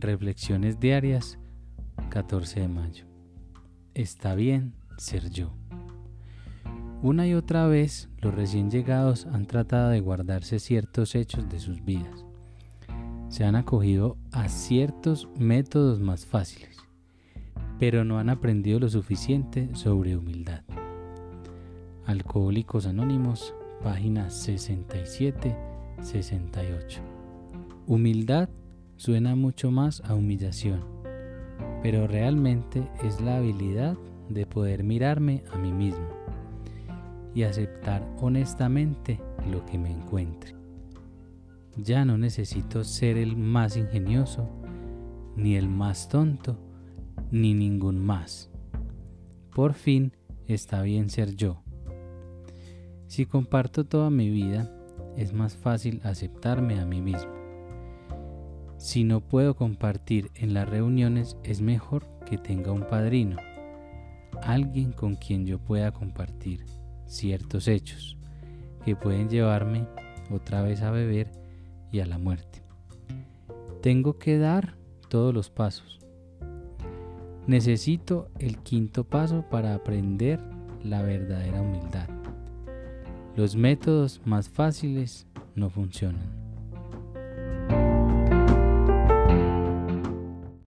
Reflexiones diarias, 14 de mayo. Está bien ser yo. Una y otra vez los recién llegados han tratado de guardarse ciertos hechos de sus vidas. Se han acogido a ciertos métodos más fáciles, pero no han aprendido lo suficiente sobre humildad. Alcohólicos Anónimos, página 67-68. Humildad suena mucho más a humillación, pero realmente es la habilidad de poder mirarme a mí mismo y aceptar honestamente lo que me encuentre. Ya no necesito ser el más ingenioso, ni el más tonto, ni ningún más. Por fin está bien ser yo. Si comparto toda mi vida, es más fácil aceptarme a mí mismo. Si no puedo compartir en las reuniones, es mejor que tenga un padrino, alguien con quien yo pueda compartir ciertos hechos que pueden llevarme otra vez a beber y a la muerte. Tengo que dar todos los pasos. Necesito el quinto paso para aprender la verdadera humildad. Los métodos más fáciles no funcionan.